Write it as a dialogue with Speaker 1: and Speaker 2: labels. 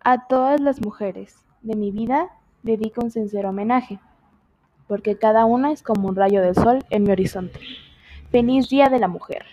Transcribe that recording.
Speaker 1: A todas las mujeres de mi vida dedico un sincero homenaje, porque cada una es como un rayo del sol en mi horizonte. ¡Feliz Día de la Mujer!